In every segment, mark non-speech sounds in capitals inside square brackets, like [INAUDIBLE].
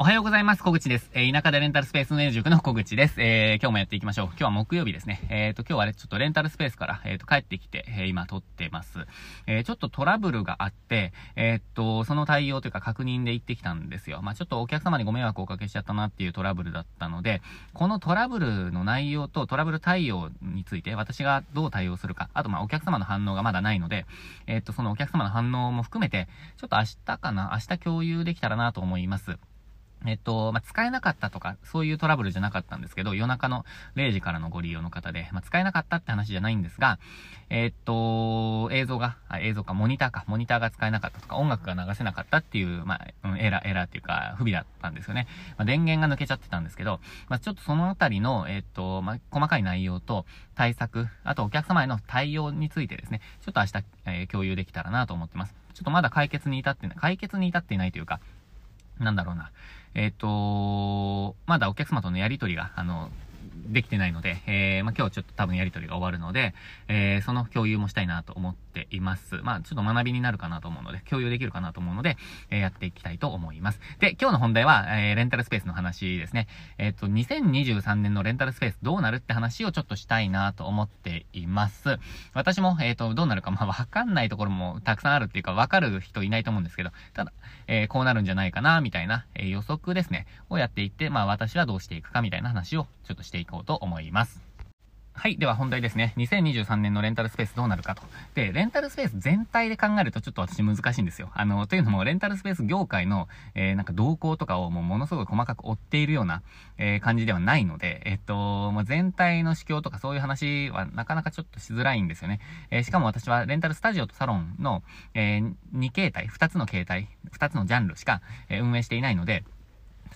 おはようございます。小口です。えー、田舎でレンタルスペース運営塾の小口です。えー、今日もやっていきましょう。今日は木曜日ですね。えっ、ー、と、今日はね、ちょっとレンタルスペースから、えっ、と、帰ってきて、え今撮ってます。えちょっとトラブルがあって、えっと、その対応というか確認で行ってきたんですよ。まあ、ちょっとお客様にご迷惑をおかけしちゃったなっていうトラブルだったので、このトラブルの内容とトラブル対応について、私がどう対応するか、あと、ま、お客様の反応がまだないので、えっと、そのお客様の反応も含めて、ちょっと明日かな、明日共有できたらなと思います。えっと、まあ、使えなかったとか、そういうトラブルじゃなかったんですけど、夜中の0時からのご利用の方で、まあ、使えなかったって話じゃないんですが、えっと、映像が、映像か、モニターか、モニターが使えなかったとか、音楽が流せなかったっていう、まあ、うん、エラー、エラーっていうか、不備だったんですよね。まあ、電源が抜けちゃってたんですけど、まあ、ちょっとそのあたりの、えっと、まあ、細かい内容と、対策、あとお客様への対応についてですね、ちょっと明日、えー、共有できたらなと思ってます。ちょっとまだ解決に至ってない、解決に至っていないというか、なんだろうな。えっ、ー、と、まだお客様とのやりとりが、あの、できてないので、えー、まあ、今日ちょっと多分やりとりが終わるので、えー、その共有もしたいなと思っています。まあ、ちょっと学びになるかなと思うので、共有できるかなと思うので、えー、やっていきたいと思います。で、今日の本題は、えー、レンタルスペースの話ですね。えっ、と、2023年のレンタルスペースどうなるって話をちょっとしたいなと思っています。私も、えっ、と、どうなるか、まあ、わかんないところもたくさんあるっていうか、わかる人いないと思うんですけど、ただ、えこうなるんじゃないかな、みたいな、え予測ですね、をやっていって、まあ、私はどうしていくかみたいな話をちょっとしていこうと思います。はい。では本題ですね。2023年のレンタルスペースどうなるかと。で、レンタルスペース全体で考えるとちょっと私難しいんですよ。あの、というのも、レンタルスペース業界の、えー、なんか動向とかをもうものすごい細かく追っているような、えー、感じではないので、えっと、まあ、全体の市況とかそういう話はなかなかちょっとしづらいんですよね。えー、しかも私はレンタルスタジオとサロンの、え2形態、2つの形態、2つのジャンルしか、え運営していないので、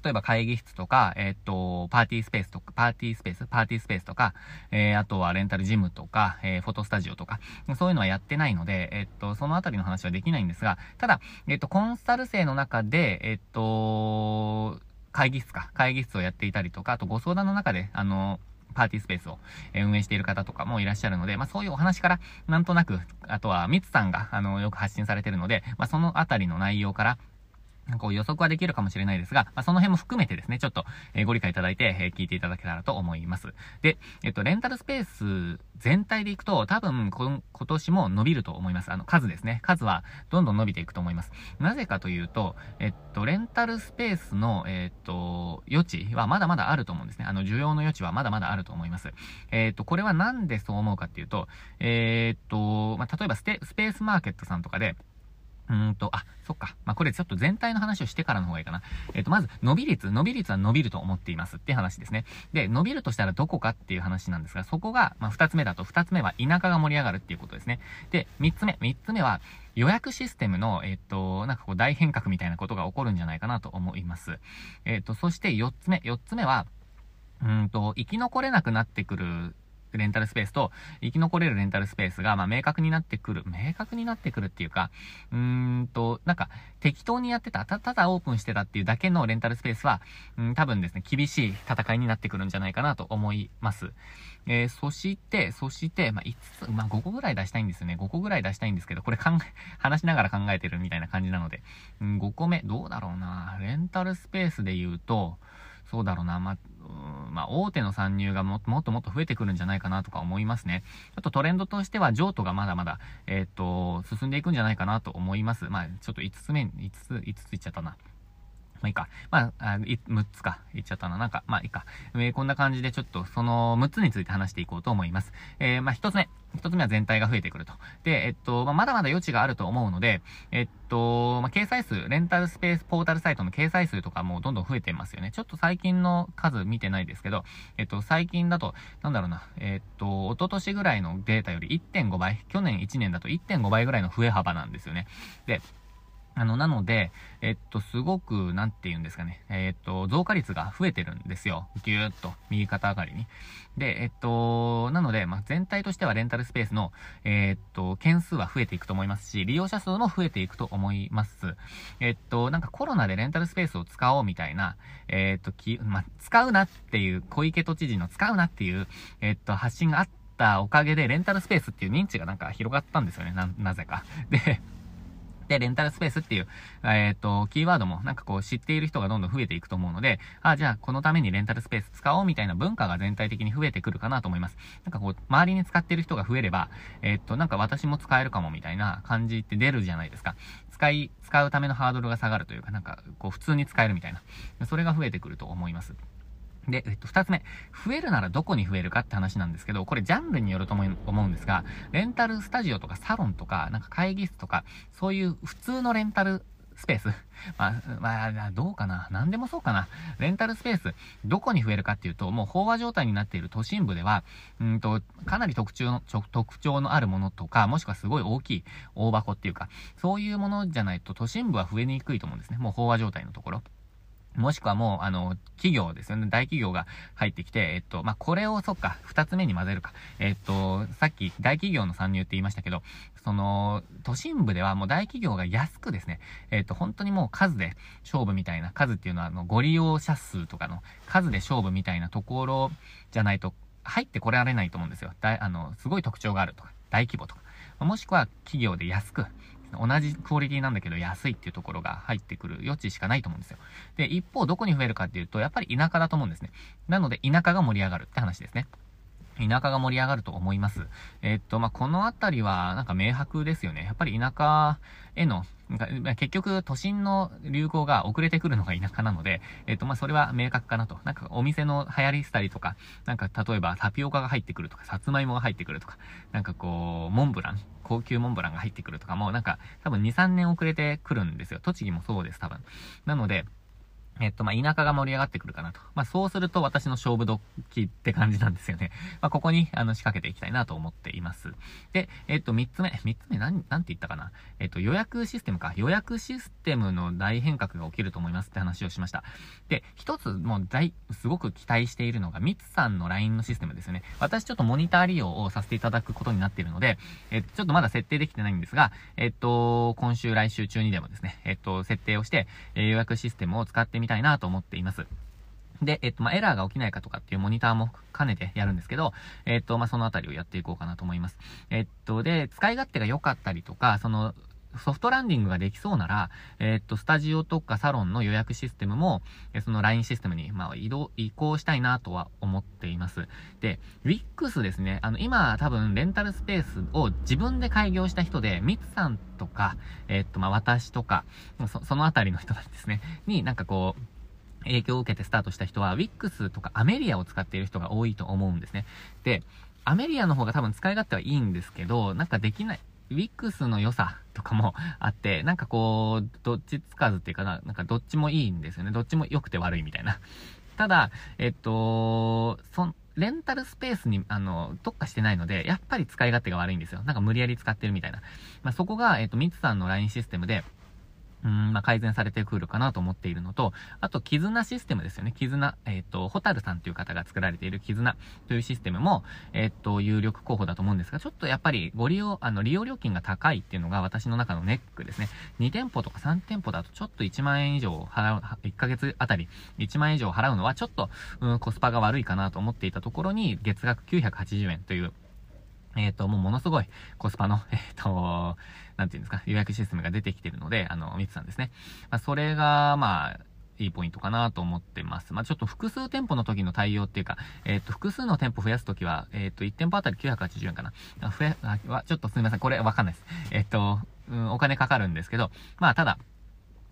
例えば会議室とか、え、っと、パーティースペースとか、パーティースペース、パーティースペースとか、えー、あとはレンタルジムとか、えー、フォトスタジオとか、そういうのはやってないので、えっと、そのあたりの話はできないんですが、ただ、えっと、コンサル生の中で、えっと、会議室か、会議室をやっていたりとか、あとご相談の中で、あの、パーティースペースを運営している方とかもいらっしゃるので、まあそういうお話から、なんとなく、あとはミツさんが、あの、よく発信されているので、まあそのあたりの内容から、こう予測はできるかもしれないですが、まあ、その辺も含めてですね、ちょっと、え、ご理解いただいて、え、聞いていただけたらと思います。で、えっと、レンタルスペース全体でいくと、多分今年も伸びると思います。あの、数ですね。数はどんどん伸びていくと思います。なぜかというと、えっと、レンタルスペースの、えっと、余地はまだまだあると思うんですね。あの、需要の余地はまだまだあると思います。えっと、これはなんでそう思うかっていうと、え、っと、まあ、例えばスペースマーケットさんとかで、うんと、あ、そっか。まあ、これちょっと全体の話をしてからの方がいいかな。えっ、ー、と、まず、伸び率。伸び率は伸びると思っていますって話ですね。で、伸びるとしたらどこかっていう話なんですが、そこが、まあ、二つ目だと、二つ目は田舎が盛り上がるっていうことですね。で、三つ目。三つ目は、予約システムの、えっ、ー、と、なんかこう大変革みたいなことが起こるんじゃないかなと思います。えっ、ー、と、そして四つ目。四つ目は、うんと、生き残れなくなってくるレンタルスペースと、生き残れるレンタルスペースが、まあ、明確になってくる。明確になってくるっていうか、うーんと、なんか、適当にやってた、た、ただオープンしてたっていうだけのレンタルスペースは、うん、多分ですね、厳しい戦いになってくるんじゃないかなと思います。えー、そして、そして、まあ、5つ、まあ、5個ぐらい出したいんですよね。5個ぐらい出したいんですけど、これ考え、話しながら考えてるみたいな感じなので、うん、5個目、どうだろうな。レンタルスペースで言うと、そうだろうな。まあ、まあ、大手の参入がもっともっと増えてくるんじゃないかなとか思いますね。ちょっとトレンドとしては、譲渡がまだまだ、えっ、と、進んでいくんじゃないかなと思います。まあ、ちょっと5つ目、5つ、5ついっちゃったな。まあいいか。まあ、6つか。言っちゃったな。なんか、まあいいか。えー、こんな感じでちょっとその6つについて話していこうと思います。えー、まあ1つ目。1つ目は全体が増えてくると。で、えっと、まあ、まだまだ余地があると思うので、えっと、まあ、掲載数、レンタルスペースポータルサイトの掲載数とかもどんどん増えてますよね。ちょっと最近の数見てないですけど、えっと、最近だと、なんだろうな、えっと、一昨年ぐらいのデータより1.5倍、去年1年だと1.5倍ぐらいの増え幅なんですよね。で、あの、なので、えっと、すごく、なんて言うんですかね。えっと、増加率が増えてるんですよ。ぎゅーっと、右肩上がりに。で、えっと、なので、まあ、全体としてはレンタルスペースの、えっと、件数は増えていくと思いますし、利用者数も増えていくと思います。えっと、なんかコロナでレンタルスペースを使おうみたいな、えっと、き、まあ、使うなっていう、小池都知事の使うなっていう、えっと、発信があったおかげで、レンタルスペースっていう認知がなんか広がったんですよね。な、なぜか。で、で、レンタルスペースっていう、えっ、ー、と、キーワードもなんかこう知っている人がどんどん増えていくと思うので、あ、じゃあこのためにレンタルスペース使おうみたいな文化が全体的に増えてくるかなと思います。なんかこう、周りに使っている人が増えれば、えっ、ー、と、なんか私も使えるかもみたいな感じって出るじゃないですか。使い、使うためのハードルが下がるというか、なんかこう普通に使えるみたいな。それが増えてくると思います。で、えっと、二つ目。増えるならどこに増えるかって話なんですけど、これジャンルによると思うんですが、レンタルスタジオとかサロンとか、なんか会議室とか、そういう普通のレンタルスペース。[LAUGHS] まあ、まあ、どうかな？何でもそうかな。レンタルスペース、どこに増えるかっていうと、もう飽和状態になっている都心部では、うんと、かなり特徴の、特徴のあるものとか、もしくはすごい大きい大箱っていうか、そういうものじゃないと都心部は増えにくいと思うんですね。もう飽和状態のところ。もしくはもう、あの、企業ですよね。大企業が入ってきて、えっと、まあ、これを、そっか、二つ目に混ぜるか。えっと、さっき大企業の参入って言いましたけど、その、都心部ではもう大企業が安くですね、えっと、本当にもう数で勝負みたいな、数っていうのは、あの、ご利用者数とかの数で勝負みたいなところじゃないと、入ってこれられないと思うんですよ。だあの、すごい特徴があるとか、大規模とか。もしくは企業で安く、同じクオリティなんだけど安いっていうところが入ってくる余地しかないと思うんですよ。で、一方どこに増えるかっていうと、やっぱり田舎だと思うんですね。なので田舎が盛り上がるって話ですね。田舎が盛り上がると思います。えー、っと、まあ、このあたりは、なんか明白ですよね。やっぱり田舎への、結局、都心の流行が遅れてくるのが田舎なので、えっと、まあ、それは明確かなと。なんか、お店の流行りしたりとか、なんか、例えば、タピオカが入ってくるとか、さつまいもが入ってくるとか、なんかこう、モンブラン、高級モンブランが入ってくるとかも、なんか、多分2、3年遅れてくるんですよ。栃木もそうです、多分。なので、えっと、まあ、田舎が盛り上がってくるかなと。まあ、そうすると私の勝負時って感じなんですよね。[LAUGHS] まあ、ここに、あの、仕掛けていきたいなと思っています。で、えっと、三つ目。三つ目、なん、なんて言ったかな。えっと、予約システムか。予約システムの大変革が起きると思いますって話をしました。で、一つ、もう大、すごく期待しているのが、ミツさんの LINE のシステムですよね。私ちょっとモニター利用をさせていただくことになっているので、えっと、ちょっとまだ設定できてないんですが、えっと、今週、来週中にでもですね、えっと、設定をして、え予約システムを使ってみみたいなと思っています。ます。で、えっと、まあ、エラーが起きないかとかっていうモニターも兼ねてやるんですけど、えっと、まあ、そのあたりをやっていこうかなと思います。えっと、で、使い勝手が良かったりとか、その、ソフトランディングができそうなら、えっと、スタジオとかサロンの予約システムも、その LINE システムに、まあ、移動、移行したいなとは思っています。で、WIX ですね、あの、今、多分、レンタルスペースを自分で開業した人で、ミツさんとか、えっと、まあ、私とか、そそのあたりの人なんですね、になんかこう、影響を受けてスタートした人は、Wix とかアメリアを使っている人が多いと思うんですね。で、アメリアの方が多分使い勝手はいいんですけど、なんかできない、Wix の良さとかもあって、[LAUGHS] なんかこう、どっちつかずっていうかな、なんかどっちもいいんですよね。どっちも良くて悪いみたいな。[LAUGHS] ただ、えっと、そレンタルスペースに、あの、特化してないので、やっぱり使い勝手が悪いんですよ。なんか無理やり使ってるみたいな。まあ、そこが、えっと、ミツさんの LINE システムで、うん、まあ、改善されてくるかなと思っているのと、あと、絆システムですよね。絆。えっ、ー、と、ホタルさんという方が作られている絆というシステムも、えっ、ー、と、有力候補だと思うんですが、ちょっとやっぱりご利用、あの、利用料金が高いっていうのが私の中のネックですね。2店舗とか3店舗だとちょっと1万円以上払う、1ヶ月あたり1万円以上払うのはちょっと、うん、コスパが悪いかなと思っていたところに、月額980円という、えっ、と、もうものすごいコスパの、[LAUGHS] えっ、ー、と、なんていうんですか、予約システムが出てきてるので、あの、ミツさんですね。まあ、それが、まあ、いいポイントかなと思ってます。まあ、ちょっと複数店舗の時の対応っていうか、えっ、ー、と、複数の店舗増やすときは、えっ、ー、と、1店舗あたり980円かな。増や、は、ちょっとすみません。これわかんないです。えっ、と、うん、お金かかるんですけど、まあ、ただ、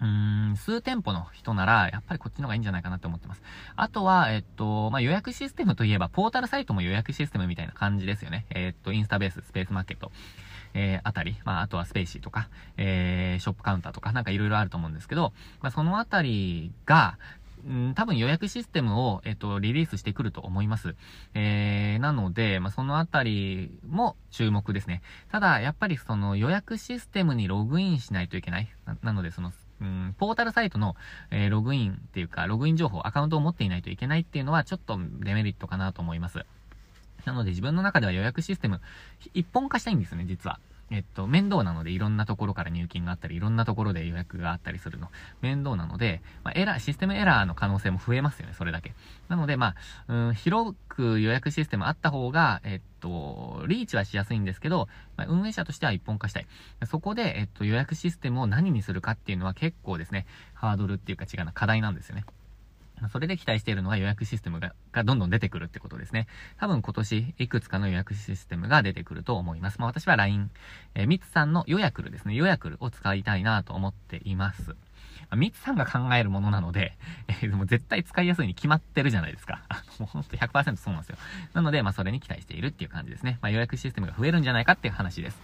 うーん、数店舗の人なら、やっぱりこっちの方がいいんじゃないかなって思ってます。あとは、えっと、まあ、予約システムといえば、ポータルサイトも予約システムみたいな感じですよね。えっと、インスタベース、スペースマーケット。えー、あたり、まあ、あとはスペーシーとか、えー、ショップカウンターとか、なんかいろいろあると思うんですけど、まあ、そのあたりが、ん、多分予約システムを、えっと、リリースしてくると思います。えー、なので、まあ、そのあたりも注目ですね。ただ、やっぱりその予約システムにログインしないといけない。なので、その、うん、ポータルサイトの、えー、ログインっていうか、ログイン情報、アカウントを持っていないといけないっていうのは、ちょっとデメリットかなと思います。なので自分の中では予約システム、一本化したいんですね、実は。えっと、面倒なのでいろんなところから入金があったり、いろんなところで予約があったりするの。面倒なので、まあ、エラー、システムエラーの可能性も増えますよね、それだけ。なので、まあ、うん、広く予約システムあった方が、えっと、リーチはしやすいんですけど、まあ、運営者としては一本化したい。そこで、えっと、予約システムを何にするかっていうのは結構ですね、ハードルっていうか違うな、課題なんですよね。それで期待しているのは予約システムががどんどん出てくるってことですね。多分今年いくつかの予約システムが出てくると思います。まあ私は LINE、えー、ミツさんの予約るですね、予約るを使いたいなと思っています。ミツさんが考えるものなので、[LAUGHS] えー、でも絶対使いやすいに決まってるじゃないですか。[LAUGHS] もうほんと100%そうなんですよ。なので、まあそれに期待しているっていう感じですね。まあ予約システムが増えるんじゃないかっていう話です。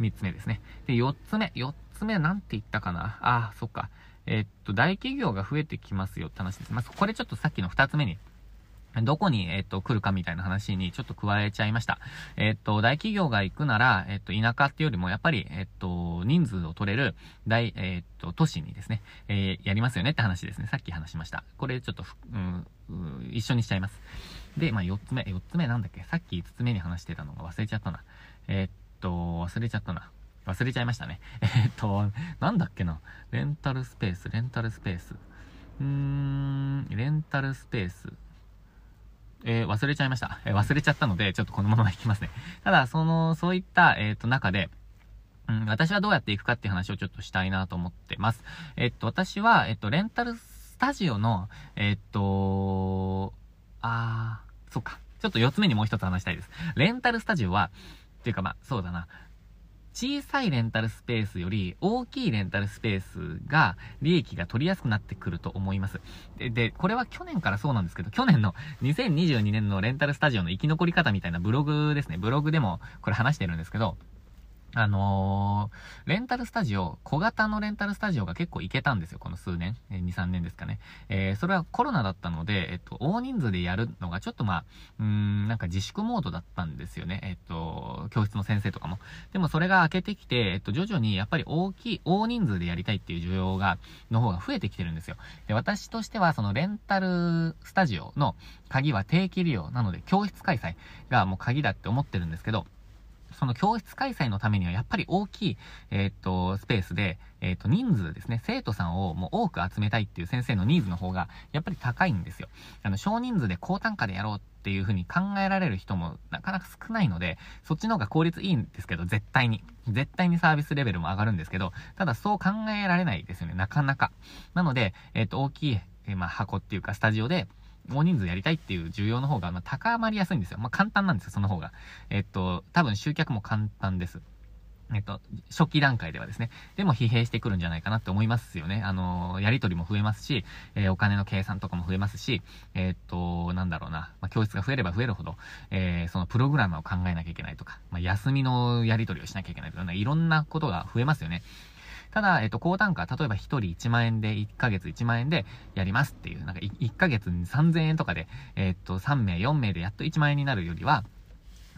3つ目ですね。で、4つ目。4つ目なんて言ったかなああ、そっか。え、っと、大企業が増えてきますよって話です。まあ、これちょっとさっきの二つ目に、どこに、えっと、来るかみたいな話にちょっと加えちゃいました。えっと、大企業が行くなら、えっと、田舎っていうよりも、やっぱり、えっと、人数を取れる、大、えっと、都市にですね、えー、やりますよねって話ですね。さっき話しました。これちょっと、うん、一緒にしちゃいます。で、まあ、四つ目、四つ目なんだっけ？さっき五つ目に話してたのが忘れちゃったな。えっと、忘れちゃったな。忘れちゃいましたね。[LAUGHS] えっと、なんだっけな。レンタルスペース、レンタルスペース。うーん、レンタルスペース。えー、忘れちゃいました。えー、忘れちゃったので、ちょっとこのまま行きますね。ただ、その、そういった、えっ、と、中で、うん、私はどうやっていくかっていう話をちょっとしたいなと思ってます。えっと、私は、えっと、レンタルスタジオの、えっと、あー、そっか。ちょっと4つ目にもう一つ話したいです。レンタルスタジオは、っていうかまあ、そうだな。小さいレンタルスペースより大きいレンタルスペースが利益が取りやすくなってくると思います。で、でこれは去年からそうなんですけど、去年の [LAUGHS] 2022年のレンタルスタジオの生き残り方みたいなブログですね。ブログでもこれ話してるんですけど、あのー、レンタルスタジオ、小型のレンタルスタジオが結構行けたんですよ、この数年。えー、2、3年ですかね。えー、それはコロナだったので、えっと、大人数でやるのがちょっとまあ、うん、なんか自粛モードだったんですよね。えっと、教室の先生とかも。でもそれが明けてきて、えっと、徐々にやっぱり大きい、大人数でやりたいっていう需要が、の方が増えてきてるんですよ。で、私としては、そのレンタルスタジオの鍵は定期利用なので、教室開催がもう鍵だって思ってるんですけど、その教室開催のためにはやっぱり大きい、え、っと、スペースで、え、っと、人数ですね、生徒さんをもう多く集めたいっていう先生のニーズの方が、やっぱり高いんですよ。あの、少人数で高単価でやろうっていう風に考えられる人もなかなか少ないので、そっちの方が効率いいんですけど、絶対に。絶対にサービスレベルも上がるんですけど、ただそう考えられないですよね、なかなか。なので、えっと、大きい、えまあ、箱っていうか、スタジオで、大人数やりたいっていう需要の方が、まあ、高まりやすいんですよ。まあ、簡単なんですよ、その方が。えっと、多分集客も簡単です。えっと、初期段階ではですね。でも疲弊してくるんじゃないかなって思いますよね。あの、やりとりも増えますし、えー、お金の計算とかも増えますし、えー、っと、なんだろうな、まあ、教室が増えれば増えるほど、え、そのプログラムを考えなきゃいけないとか、まあ、休みのやりとりをしなきゃいけないとか、ねいろんなことが増えますよね。ただ、えっと、高単価、例えば1人1万円で、1ヶ月1万円でやりますっていう、なんか 1, 1ヶ月に3000円とかで、えっと、3名、4名でやっと1万円になるよりは、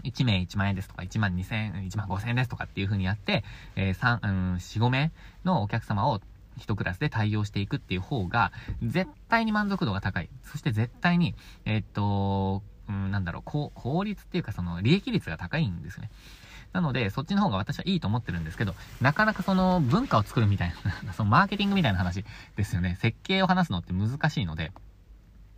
1名1万円ですとか、1万2000円、1万5000円ですとかっていう風にやって、えー、3、うん、4、5名のお客様を1クラスで対応していくっていう方が、絶対に満足度が高い。そして絶対に、えー、っと、うん、なんだろう、効率っていうかその利益率が高いんですね。なので、そっちの方が私はいいと思ってるんですけど、なかなかその文化を作るみたいな [LAUGHS] そのマーケティングみたいな話ですよね。設計を話すのって難しいので、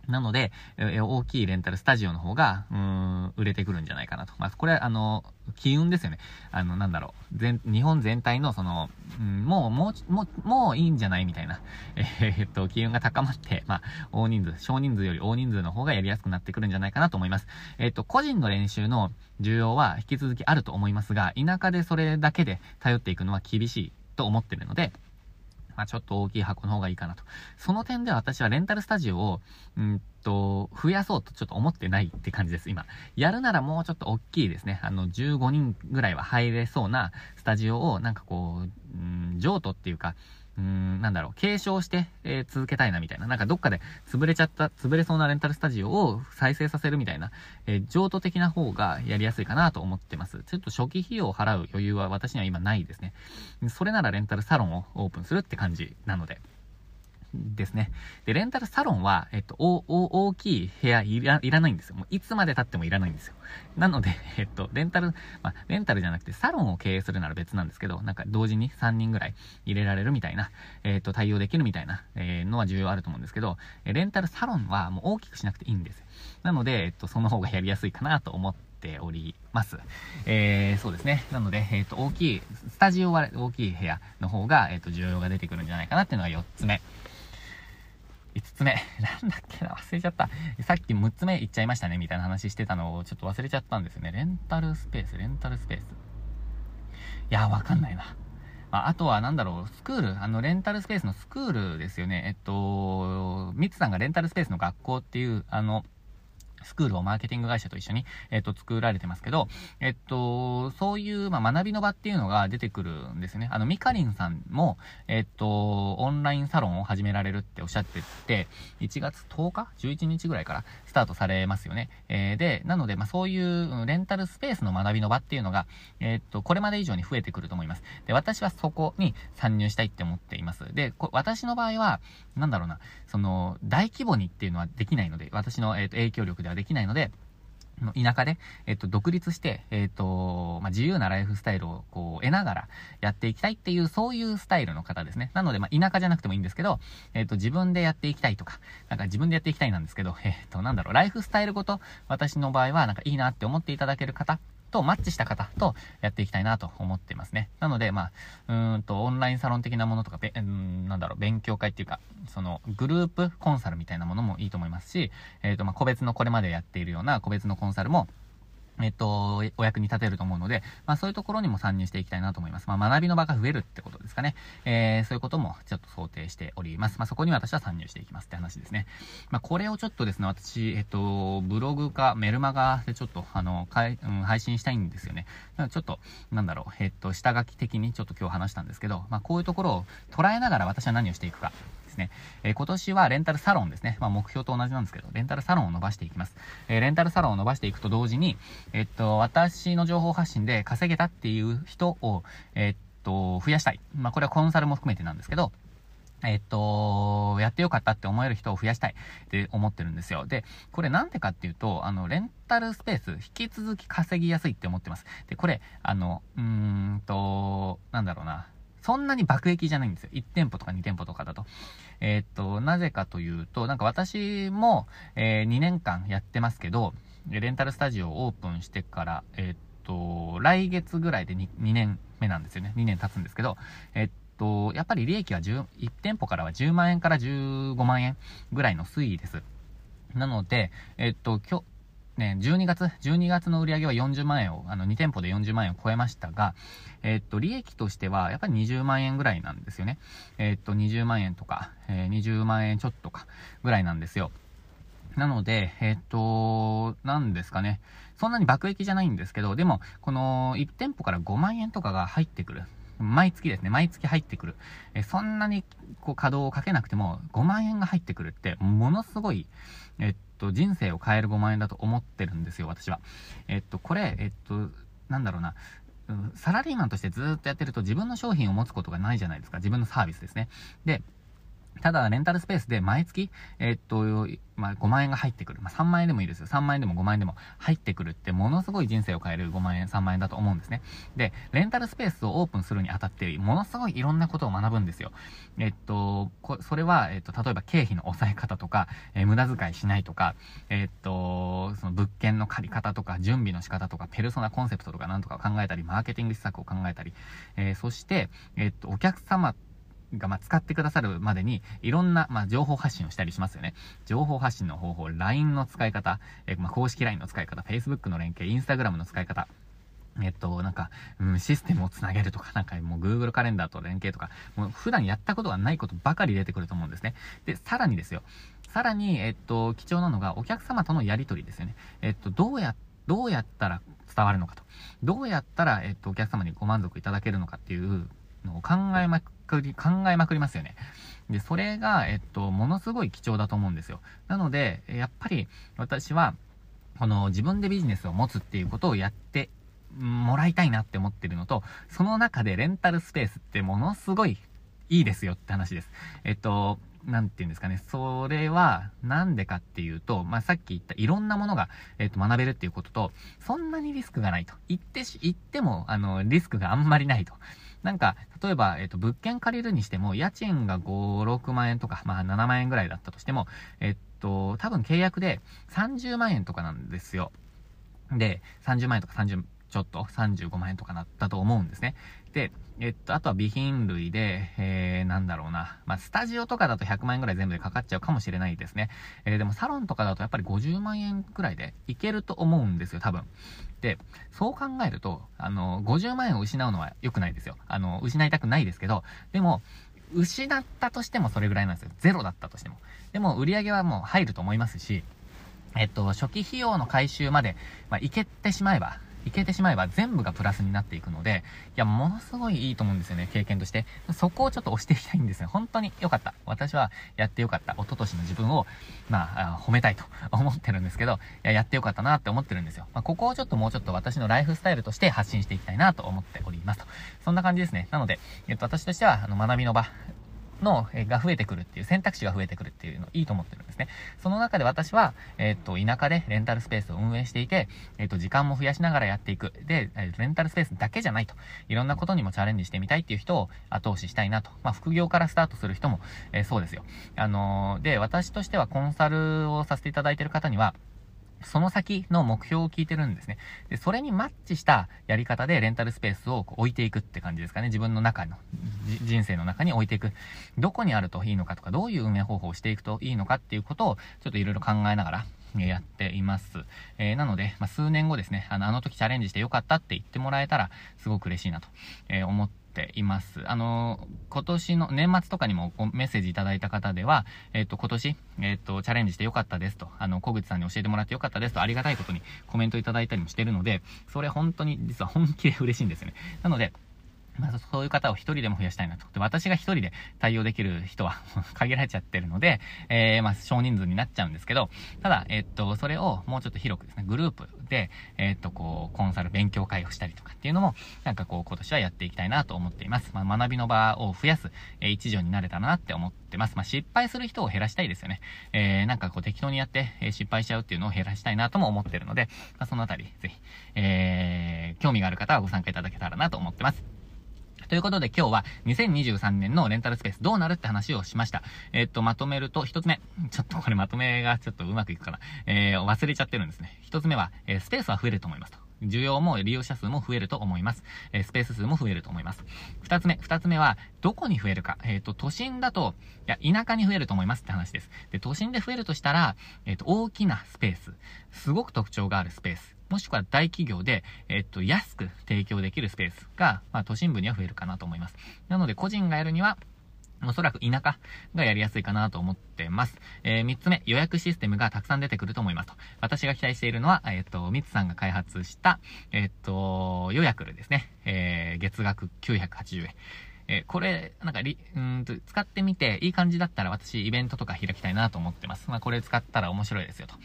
なので、大きいレンタルスタジオの方が、うん、売れてくるんじゃないかなと。まあ、これは、あの、機運ですよね。あの、なんだろう。全、日本全体の、その、うん、もう、もう、もう、もういいんじゃないみたいな。えー、っと、機運が高まって、まあ、大人数、少人数より大人数の方がやりやすくなってくるんじゃないかなと思います。えー、っと、個人の練習の需要は引き続きあると思いますが、田舎でそれだけで頼っていくのは厳しいと思ってるので、まあ、ちょっと大きい箱の方がいいかなと。その点では私はレンタルスタジオを、うんと、増やそうとちょっと思ってないって感じです、今。やるならもうちょっと大きいですね。あの、15人ぐらいは入れそうなスタジオを、なんかこう、うん、譲渡っていうか、うーん、なんだろう、継承して、えー、続けたいなみたいな。なんかどっかで潰れちゃった、潰れそうなレンタルスタジオを再生させるみたいな、えー、譲渡的な方がやりやすいかなと思ってます。ちょっと初期費用を払う余裕は私には今ないですね。それならレンタルサロンをオープンするって感じなので。ですね。で、レンタルサロンは、えっと、お、お、大きい部屋いら、いらないんですよ。もういつまで経ってもいらないんですよ。なので、[LAUGHS] えっと、レンタル、まあ、レンタルじゃなくてサロンを経営するなら別なんですけど、なんか同時に3人ぐらい入れられるみたいな、えっと、対応できるみたいな、えー、のは重要あると思うんですけど、レンタルサロンはもう大きくしなくていいんです。なので、えっと、その方がやりやすいかなと思って、ております。えー、そうですね。なので、えっ、ー、と、大きい、スタジオは大きい部屋の方が、えっ、ー、と、需要が出てくるんじゃないかなっていうのが4つ目。5つ目。[LAUGHS] なんだっけな？忘れちゃった。さっき6つ目言っちゃいましたね、みたいな話してたのをちょっと忘れちゃったんですよね。レンタルスペース、レンタルスペース。いや、わかんないな。まあ、あとはなんだろう、スクール、あの、レンタルスペースのスクールですよね。えっと、ミツさんがレンタルスペースの学校っていう、あの、スクールをマーケティング会社と一緒に、えっと、作られてますけど、えっと、そういう、まあ、学びの場っていうのが出てくるんですね。あの、ミカリンさんも、えっと、オンラインサロンを始められるっておっしゃってて、1月10日 ?11 日ぐらいからスタートされますよね。えー、で、なので、まあ、そういうレンタルスペースの学びの場っていうのが、えっと、これまで以上に増えてくると思います。で、私はそこに参入したいって思っています。で、私の場合は、なんだろうな、その、大規模にっていうのはできないので、私の、えっと、影響力ではできないので、田舎で、えっと、独立して、えっと、まあ、自由なライフスタイルを、こう、得ながらやっていきたいっていう、そういうスタイルの方ですね。なので、まあ、田舎じゃなくてもいいんですけど、えっと、自分でやっていきたいとか、なんか自分でやっていきたいなんですけど、えっと、なんだろう、ライフスタイルごと、私の場合は、なんかいいなって思っていただける方とマッチした方とやっていきたいなと思ってますね。なので、まあ、うーんと、オンラインサロン的なものとか、べんなんだろう、勉強会っていうか、その、グループコンサルみたいなものもいいと思いますし、えっ、ー、と、まあ、個別のこれまでやっているような個別のコンサルも、えっと、お役に立てると思うので、まあそういうところにも参入していきたいなと思います。まあ学びの場が増えるってことですかね。えー、そういうこともちょっと想定しております。まあそこに私は参入していきますって話ですね。まあこれをちょっとですね、私、えっと、ブログかメルマガでちょっと、あの、かい、うん、配信したいんですよね。だからちょっと、なんだろう、えっと、下書き的にちょっと今日話したんですけど、まあこういうところを捉えながら私は何をしていくか。ですね。えー、今年はレンタルサロンですね。まあ、目標と同じなんですけど、レンタルサロンを伸ばしていきます。えー、レンタルサロンを伸ばしていくと同時に、えっと、私の情報発信で稼げたっていう人を、えっと、増やしたい。まあ、これはコンサルも含めてなんですけど、えっと、やってよかったって思える人を増やしたいって思ってるんですよ。で、これなんでかっていうと、あの、レンタルスペース、引き続き稼ぎやすいって思ってます。で、これ、あの、うーんと、なんだろうな。そんなに爆撃じゃないんですよ。1店舗とか2店舗とかだと。えー、っと、なぜかというと、なんか私も、えー、2年間やってますけど、レンタルスタジオをオープンしてから、えー、っと、来月ぐらいで 2, 2年目なんですよね。2年経つんですけど、えっと、やっぱり利益は10、1店舗からは10万円から15万円ぐらいの推移です。なので、えっと、今日、ね、12月、12月の売り上げは40万円を、あの、2店舗で40万円を超えましたが、えっと、利益としては、やっぱり20万円ぐらいなんですよね。えっと、20万円とか、えー、20万円ちょっとか、ぐらいなんですよ。なので、えっと、なんですかね。そんなに爆撃じゃないんですけど、でも、この1店舗から5万円とかが入ってくる。毎月ですね、毎月入ってくる。えそんなにこう稼働をかけなくても5万円が入ってくるって、ものすごい、えっと、人生を変える5万円だと思ってるんですよ、私は。えっと、これ、えっと、なんだろうな。サラリーマンとしてずっとやってると自分の商品を持つことがないじゃないですか。自分のサービスですね。で、ただ、レンタルスペースで毎月、えー、っと、まあ、5万円が入ってくる。まあ、3万円でもいいですよ。3万円でも5万円でも入ってくるって、ものすごい人生を変える5万円、3万円だと思うんですね。で、レンタルスペースをオープンするにあたって、ものすごいいろんなことを学ぶんですよ。えっと、それは、えっと、例えば経費の抑え方とか、えー、無駄遣いしないとか、えっと、その物件の借り方とか、準備の仕方とか、ペルソナコンセプトとかなんとか考えたり、マーケティング施策を考えたり、えー、そして、えっと、お客様が、ま使ってくださるまでに、いろんな、ま情報発信をしたりしますよね。情報発信の方法、LINE の使い方、えま公式 LINE の使い方、Facebook の連携、Instagram の使い方、えっと、なんか、うん、システムをつなげるとか、なんかもう Google カレンダーと連携とか、もう普段やったことがないことばかり出てくると思うんですね。で、さらにですよ。さらに、えっと、貴重なのがお客様とのやりとりですよね。えっと、どうや、どうやったら伝わるのかと。どうやったら、えっと、お客様にご満足いただけるのかっていうのを考えまくり、考えまくりますよね。で、それが、えっと、ものすごい貴重だと思うんですよ。なので、やっぱり私は、この自分でビジネスを持つっていうことをやってもらいたいなって思ってるのと、その中でレンタルスペースってものすごいいいですよって話です。えっと、なんていうんですかね、それは、なんでかっていうと、まあ、さっき言ったいろんなものが、えっ、と、学べるっていうことと、そんなにリスクがないと。言ってし、言っても、あの、リスクがあんまりないと。なんか、例えば、えっ、と、物件借りるにしても、家賃が5、6万円とか、まあ、7万円ぐらいだったとしても、えっと、多分契約で30万円とかなんですよ。で、30万円とか30ちょっと35万円とかなったと思うんですね。で、えっと、あとは備品類で、えー、なんだろうな。まあ、スタジオとかだと100万円ぐらい全部でかかっちゃうかもしれないですね。えー、でもサロンとかだとやっぱり50万円くらいでいけると思うんですよ、多分。で、そう考えると、あの、50万円を失うのは良くないですよ。あの、失いたくないですけど、でも、失ったとしてもそれぐらいなんですよ。ゼロだったとしても。でも、売り上げはもう入ると思いますし、えっと、初期費用の回収まで、まあ、いけてしまえば、いけてしまえば全部がプラスになっていくので、いや、ものすごいいいと思うんですよね、経験として。そこをちょっと押していきたいんですよ。本当に良かった。私はやって良かった。一昨年の自分を、まあ、褒めたいと思ってるんですけど、いや、やって良かったなって思ってるんですよ。まあ、ここをちょっともうちょっと私のライフスタイルとして発信していきたいなと思っておりますと。そんな感じですね。なので、えっと、私としては、あの、学びの場の、えが増えてくるっていう、選択肢が増えてくるっていうのいいと思ってるんですね。その中で私は、えっ、と、田舎でレンタルスペースを運営していて、えっ、と、時間も増やしながらやっていく。で、レンタルスペースだけじゃないと。いろんなことにもチャレンジしてみたいっていう人を後押ししたいなと。まあ、副業からスタートする人も、えそうですよ。あので、私としてはコンサルをさせていただいている方には、その先の目標を聞いてるんですね。で、それにマッチしたやり方でレンタルスペースを置いていくって感じですかね。自分の中の、人生の中に置いていく。どこにあるといいのかとか、どういう運営方法をしていくといいのかっていうことを、ちょっといろいろ考えながら、やっています。えー、なので、まあ、数年後ですね、あの、あの時チャレンジしてよかったって言ってもらえたら、すごく嬉しいなと、えー、思ってています。あの、今年の年末とかにもメッセージいただいた方では、えっ、と、今年、えっ、と、チャレンジしてよかったですと、あの、小口さんに教えてもらってよかったですと、ありがたいことにコメントいただいたりもしてるので、それ本当に実は本気で嬉しいんですよね。なので、まあ、そういう方を一人でも増やしたいなと。で、私が一人で対応できる人は [LAUGHS] 限られちゃってるので、えー、まあ、少人数になっちゃうんですけど、ただ、え、っと、それをもうちょっと広くですね、グループで、え、っと、こう、コンサル勉強会をしたりとかっていうのも、なんかこう、今年はやっていきたいなと思っています。まあ、学びの場を増やす、えー、一助になれたらなって思ってます。まあ、失敗する人を減らしたいですよね。えー、なんかこう、適当にやって、え、失敗しちゃうっていうのを減らしたいなとも思ってるので、まあ、そのあたり、ぜひ、えー、興味がある方はご参加いただけたらなと思ってます。ということで今日は2023年のレンタルスペースどうなるって話をしました。えっと、まとめると、一つ目。ちょっとこれまとめがちょっとうまくいくかな。えー、忘れちゃってるんですね。一つ目は、えー、スペースは増えると思いますと。需要も利用者数も増えると思います。えー、スペース数も増えると思います。二つ目、二つ目は、どこに増えるか。えっ、ー、と、都心だと、いや、田舎に増えると思いますって話です。で、都心で増えるとしたら、えっ、ー、と、大きなスペース。すごく特徴があるスペース。もしくは大企業で、えっと、安く提供できるスペースが、まあ、都心部には増えるかなと思います。なので、個人がやるには、おそらく田舎がやりやすいかなと思ってます。えー、三つ目、予約システムがたくさん出てくると思いますと。私が期待しているのは、えっ、と、三つさんが開発した、えっ、と、予約るですね。えー、月額980円。え、これ、なんかり、うんと、使ってみていい感じだったら私イベントとか開きたいなと思ってます。まあ、これ使ったら面白いですよと。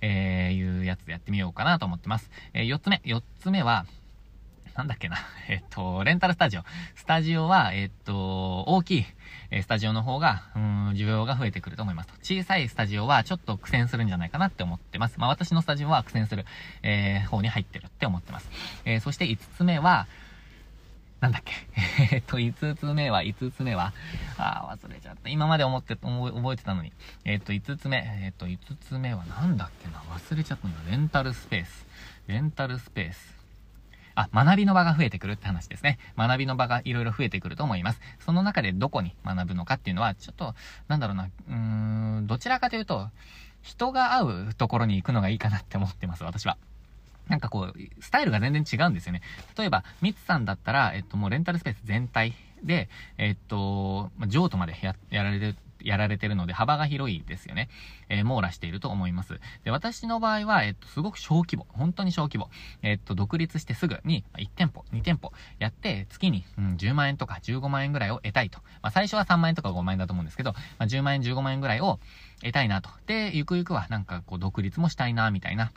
えー、いうやつでやってみようかなと思ってます。えー、4つ目。4つ目は、なんだっけな。[LAUGHS] えっと、レンタルスタジオ。スタジオは、えっと、大きい、えスタジオの方が、うん、需要が増えてくると思います。小さいスタジオはちょっと苦戦するんじゃないかなって思ってます。まあ私のスタジオは苦戦する、えー、方に入ってるって思ってます。えー、そして5つ目は、なんだっけ？[LAUGHS] えっと、5つ目は、5つ目は、あー、忘れちゃった。今まで思って、覚えてたのに。えっと、5つ目、えっと、5つ目はなんだっけな？忘れちゃったのレンタルスペース。レンタルスペース。あ、学びの場が増えてくるって話ですね。学びの場がいろいろ増えてくると思います。その中でどこに学ぶのかっていうのは、ちょっと、なんだろうな、うーん、どちらかというと、人が会うところに行くのがいいかなって思ってます、私は。なんかこう、スタイルが全然違うんですよね。例えば、ミツさんだったら、えっと、もうレンタルスペース全体で、えっと、ま譲渡までや、やられる、やられてるので幅が広いですよね。えー、網羅していると思います。で、私の場合は、えっと、すごく小規模。本当に小規模。えっと、独立してすぐに、1店舗、2店舗やって、月に、うん、10万円とか15万円ぐらいを得たいと。まあ、最初は3万円とか5万円だと思うんですけど、まあ、10万円、15万円ぐらいを得たいなと。で、ゆくゆくはなんかこう、独立もしたいな、みたいな。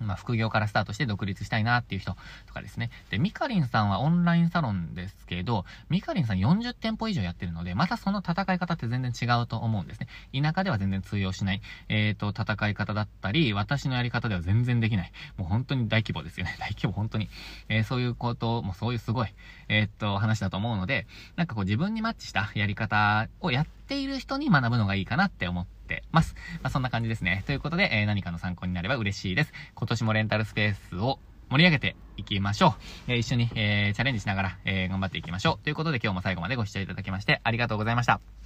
まあ、副業からスタートして独立したいなっていう人とかですね。で、ミカリンさんはオンラインサロンですけど、ミカリンさん40店舗以上やってるので、またその戦い方って全然違うと思うんですね。田舎では全然通用しない、えっ、ー、と、戦い方だったり、私のやり方では全然できない。もう本当に大規模ですよね。大規模、本当に。えー、そういうこともうそういうすごい、えっ、と、話だと思うので、なんかこう自分にマッチしたやり方をやっている人に学ぶのがいいかなって思っててます。まあ、そんな感じですね。ということで、えー、何かの参考になれば嬉しいです。今年もレンタルスペースを盛り上げていきましょう。えー、一緒に、えー、チャレンジしながら、え、頑張っていきましょう。ということで今日も最後までご視聴いただきましてありがとうございました。